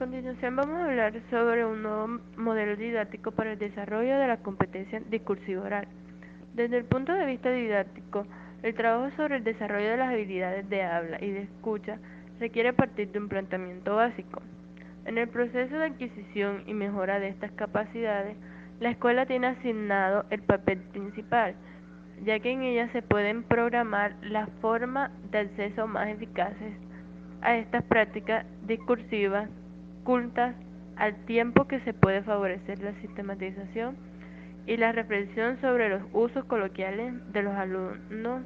continuación vamos a hablar sobre un nuevo modelo didáctico para el desarrollo de la competencia discursiva oral. Desde el punto de vista didáctico, el trabajo sobre el desarrollo de las habilidades de habla y de escucha requiere partir de un planteamiento básico. En el proceso de adquisición y mejora de estas capacidades, la escuela tiene asignado el papel principal, ya que en ella se pueden programar las formas de acceso más eficaces a estas prácticas discursivas cultas al tiempo que se puede favorecer la sistematización y la reflexión sobre los usos coloquiales de los alumnos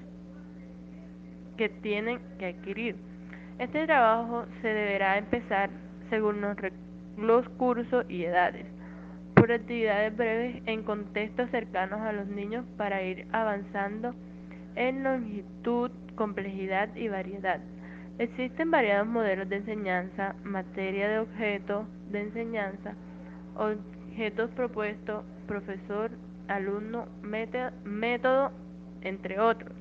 que tienen que adquirir. Este trabajo se deberá empezar según los, cursos y edades, por actividades breves en contextos cercanos a los niños para ir avanzando en longitud, complejidad y variedad. Existen variados modelos de enseñanza, materia de objetos de enseñanza, objetos propuestos, profesor, alumno, método, entre otros.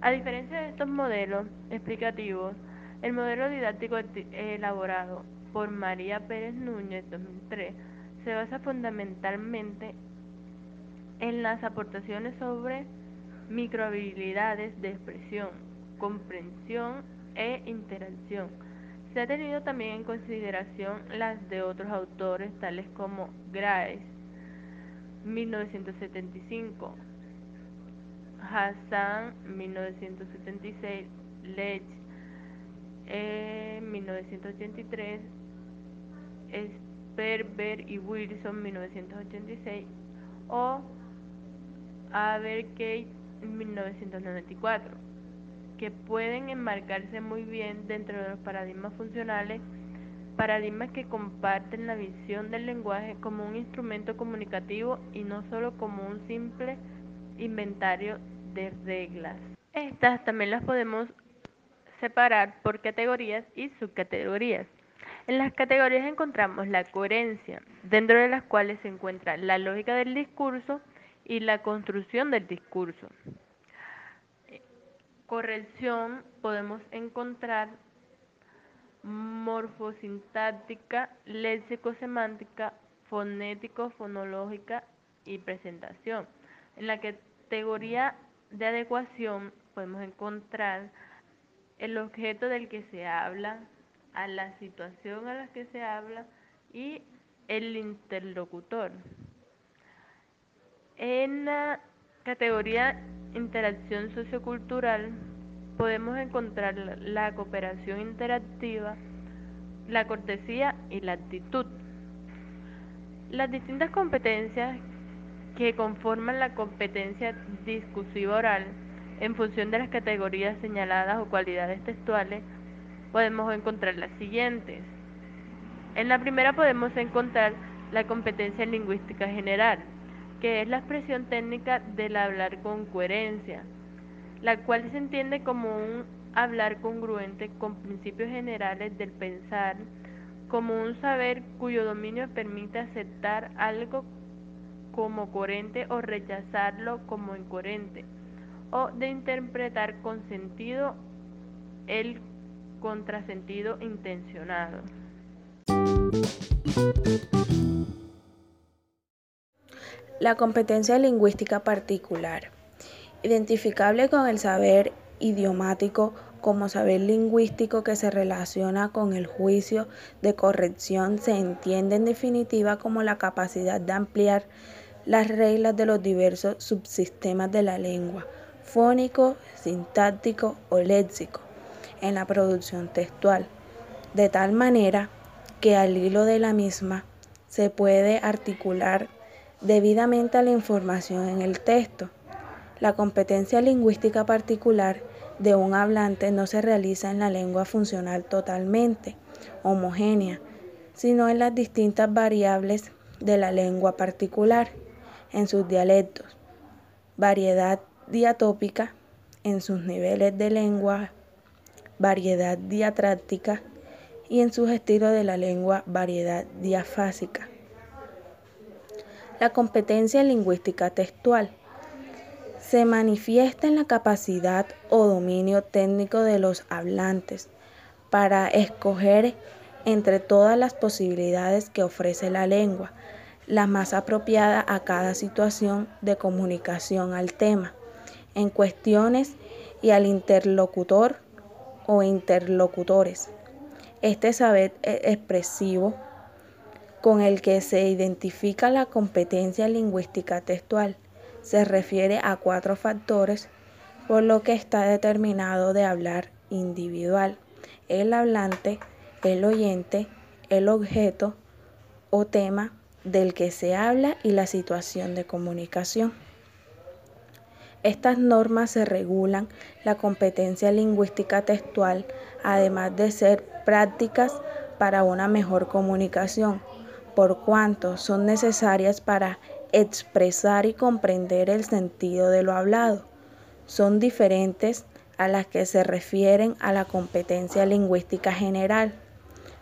A diferencia de estos modelos explicativos, el modelo didáctico elaborado por María Pérez Núñez 2003 se basa fundamentalmente en las aportaciones sobre microhabilidades de expresión, comprensión e interacción. Se ha tenido también en consideración las de otros autores tales como Graes, 1975, Hassan, 1976, Lech, 1983, Sperber y Wilson, 1986, o Abergate, 1994 que pueden enmarcarse muy bien dentro de los paradigmas funcionales, paradigmas que comparten la visión del lenguaje como un instrumento comunicativo y no solo como un simple inventario de reglas. Estas también las podemos separar por categorías y subcategorías. En las categorías encontramos la coherencia, dentro de las cuales se encuentra la lógica del discurso y la construcción del discurso corrección podemos encontrar morfosintáctica, léxico-semántica, fonético-fonológica y presentación. En la categoría de adecuación podemos encontrar el objeto del que se habla, a la situación a la que se habla y el interlocutor. En la categoría interacción sociocultural podemos encontrar la cooperación interactiva, la cortesía y la actitud. Las distintas competencias que conforman la competencia discursiva oral en función de las categorías señaladas o cualidades textuales podemos encontrar las siguientes. En la primera podemos encontrar la competencia lingüística general, que es la expresión técnica del hablar con coherencia, la cual se entiende como un hablar congruente con principios generales del pensar, como un saber cuyo dominio permite aceptar algo como coherente o rechazarlo como incoherente, o de interpretar con sentido el contrasentido intencionado. La competencia lingüística particular, identificable con el saber idiomático como saber lingüístico que se relaciona con el juicio de corrección, se entiende en definitiva como la capacidad de ampliar las reglas de los diversos subsistemas de la lengua, fónico, sintáctico o léxico, en la producción textual, de tal manera que al hilo de la misma se puede articular debidamente a la información en el texto. La competencia lingüística particular de un hablante no se realiza en la lengua funcional totalmente homogénea, sino en las distintas variables de la lengua particular, en sus dialectos, variedad diatópica, en sus niveles de lengua, variedad diatráctica y en sus estilos de la lengua, variedad diafásica. La competencia lingüística textual se manifiesta en la capacidad o dominio técnico de los hablantes para escoger entre todas las posibilidades que ofrece la lengua, la más apropiada a cada situación de comunicación al tema, en cuestiones y al interlocutor o interlocutores. Este saber e-, expresivo con el que se identifica la competencia lingüística textual. Se refiere a cuatro factores por lo que está determinado de hablar individual, el hablante, el oyente, el objeto o tema del que se habla y la situación de comunicación. Estas normas se regulan la competencia lingüística textual, además de ser prácticas para una mejor comunicación, por cuanto son necesarias para expresar y comprender el sentido de lo hablado. Son diferentes a las que se refieren a la competencia lingüística general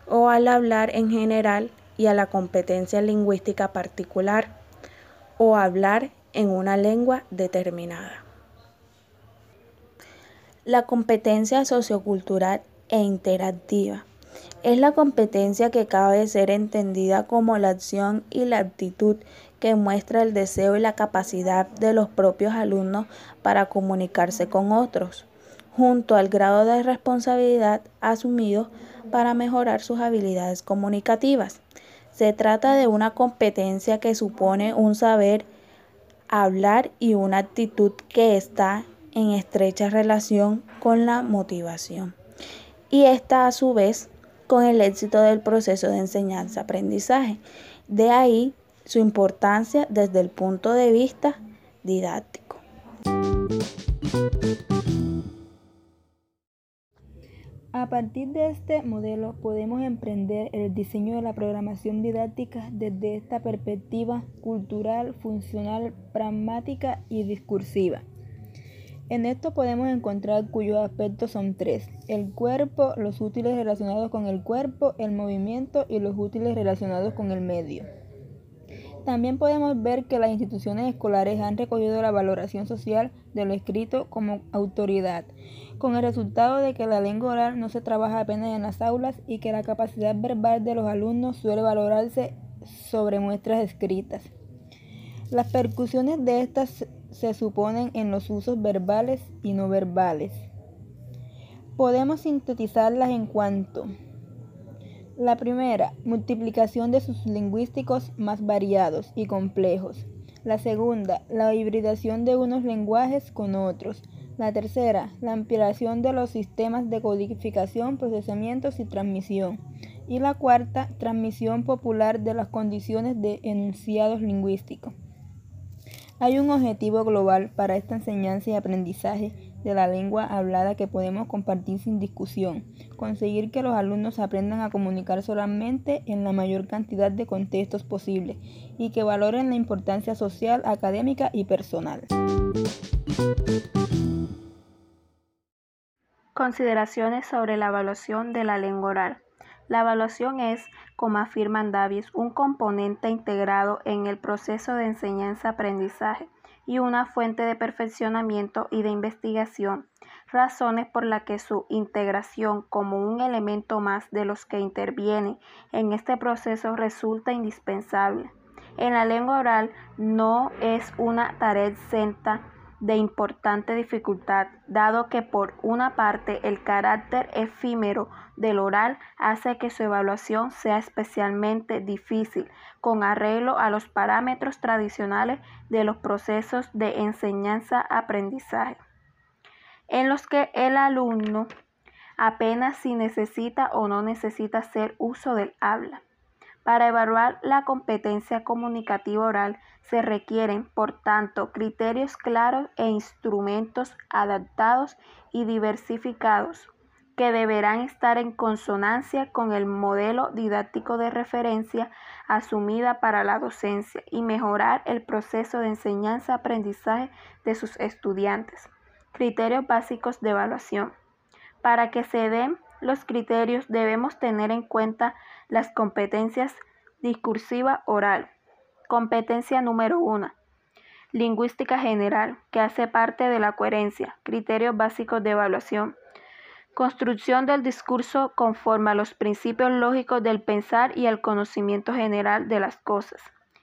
o al hablar en general y a la competencia lingüística particular o hablar en una lengua determinada. La competencia sociocultural e interactiva es la competencia que cabe ser entendida como la acción y la actitud que muestra el deseo y la capacidad de los propios alumnos para comunicarse con otros, junto al grado de responsabilidad asumido para mejorar sus habilidades comunicativas. Se trata de una competencia que supone un saber hablar y una actitud que está en estrecha relación con la motivación. Y esta a su vez con el éxito del proceso de enseñanza-aprendizaje. De ahí su importancia desde el punto de vista didáctico. A partir de este modelo podemos emprender el diseño de la programación didáctica desde esta perspectiva cultural, funcional, pragmática y discursiva. En esto podemos encontrar cuyos aspectos son tres, el cuerpo, los útiles relacionados con el cuerpo, el movimiento y los útiles relacionados con el medio. También podemos ver que las instituciones escolares han recogido la valoración social de lo escrito como autoridad, con el resultado de que la lengua oral no se trabaja apenas en las aulas y que la capacidad verbal de los alumnos suele valorarse sobre muestras escritas. Las percusiones de estas se suponen en los usos verbales y no verbales. Podemos sintetizarlas en cuanto la primera, multiplicación de sus lingüísticos más variados y complejos. La segunda, la hibridación de unos lenguajes con otros. La tercera, la ampliación de los sistemas de codificación, procesamientos y transmisión. Y la cuarta, transmisión popular de las condiciones de enunciados lingüísticos. Hay un objetivo global para esta enseñanza y aprendizaje de la lengua hablada que podemos compartir sin discusión, conseguir que los alumnos aprendan a comunicar solamente en la mayor cantidad de contextos posible y que valoren la importancia social, académica y personal. Consideraciones sobre la evaluación de la lengua oral. La evaluación es, como afirman Davies, un componente integrado en el proceso de enseñanza-aprendizaje y una fuente de perfeccionamiento y de investigación, razones por las que su integración como un elemento más de los que intervienen en este proceso resulta indispensable. En la lengua oral no es una tarea exenta de importante dificultad, dado que por una parte el carácter efímero del oral hace que su evaluación sea especialmente difícil con arreglo a los parámetros tradicionales de los procesos de enseñanza-aprendizaje, en los que el alumno apenas si necesita o no necesita hacer uso del habla. Para evaluar la competencia comunicativa oral se requieren, por tanto, criterios claros e instrumentos adaptados y diversificados que deberán estar en consonancia con el modelo didáctico de referencia asumida para la docencia y mejorar el proceso de enseñanza-aprendizaje de sus estudiantes. Criterios básicos de evaluación. Para que se den los criterios debemos tener en cuenta las competencias discursiva oral. Competencia número 1. Lingüística general, que hace parte de la coherencia. Criterios básicos de evaluación. Construcción del discurso conforme a los principios lógicos del pensar y al conocimiento general de las cosas.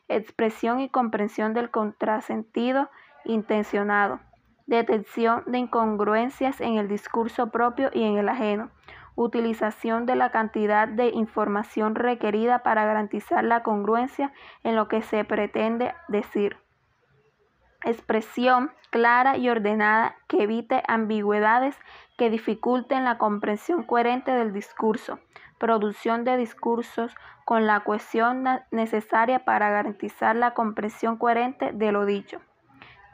Expresión y comprensión del contrasentido intencionado. Detección de incongruencias en el discurso propio y en el ajeno. Utilización de la cantidad de información requerida para garantizar la congruencia en lo que se pretende decir expresión clara y ordenada que evite ambigüedades que dificulten la comprensión coherente del discurso, producción de discursos con la cohesión necesaria para garantizar la comprensión coherente de lo dicho.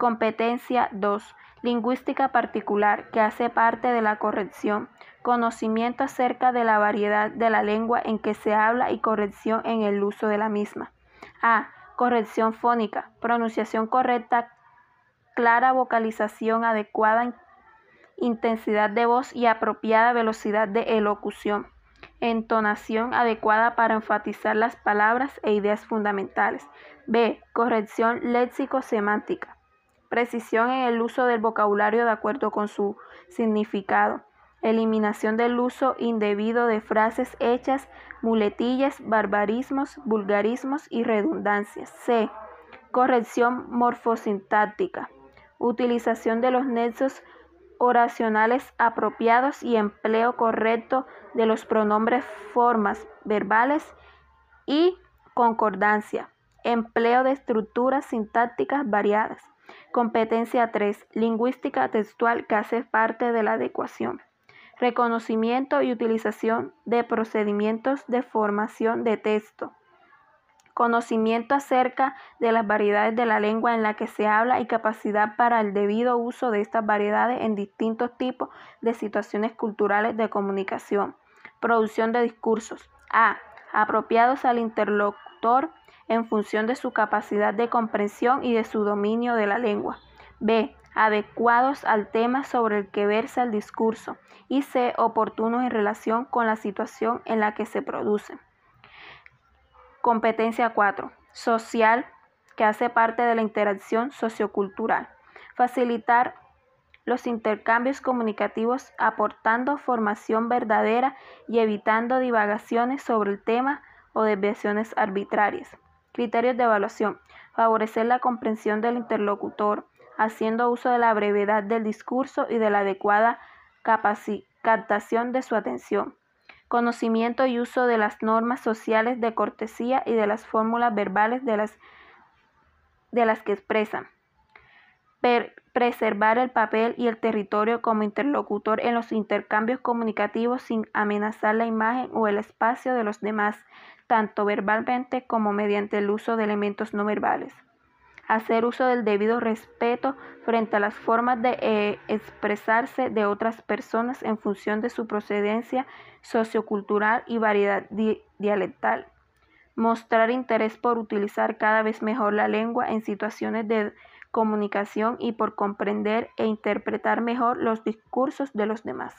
Competencia 2. Lingüística particular que hace parte de la corrección. Conocimiento acerca de la variedad de la lengua en que se habla y corrección en el uso de la misma. A. Corrección fónica. Pronunciación correcta, clara vocalización adecuada, intensidad de voz y apropiada velocidad de elocución. Entonación adecuada para enfatizar las palabras e ideas fundamentales. B. Corrección léxico-semántica. Precisión en el uso del vocabulario de acuerdo con su significado. Eliminación del uso indebido de frases hechas, muletillas, barbarismos, vulgarismos y redundancias. C. Corrección morfosintáctica. Utilización de los nexos oracionales apropiados y empleo correcto de los pronombres formas verbales y concordancia. Empleo de estructuras sintácticas variadas. Competencia 3. Lingüística textual que hace parte de la adecuación reconocimiento y utilización de procedimientos de formación de texto, conocimiento acerca de las variedades de la lengua en la que se habla y capacidad para el debido uso de estas variedades en distintos tipos de situaciones culturales de comunicación, producción de discursos, a. apropiados al interlocutor en función de su capacidad de comprensión y de su dominio de la lengua, b adecuados al tema sobre el que versa el discurso y se oportunos en relación con la situación en la que se producen. Competencia 4. Social, que hace parte de la interacción sociocultural. Facilitar los intercambios comunicativos aportando formación verdadera y evitando divagaciones sobre el tema o desviaciones arbitrarias. Criterios de evaluación. Favorecer la comprensión del interlocutor, haciendo uso de la brevedad del discurso y de la adecuada captación de su atención. Conocimiento y uso de las normas sociales de cortesía y de las fórmulas verbales de las, de las que expresan. Preservar el papel y el territorio como interlocutor en los intercambios comunicativos sin amenazar la imagen o el espacio de los demás, tanto verbalmente como mediante el uso de elementos no verbales hacer uso del debido respeto frente a las formas de eh, expresarse de otras personas en función de su procedencia sociocultural y variedad dialectal. Mostrar interés por utilizar cada vez mejor la lengua en situaciones de comunicación y por comprender e interpretar mejor los discursos de los demás.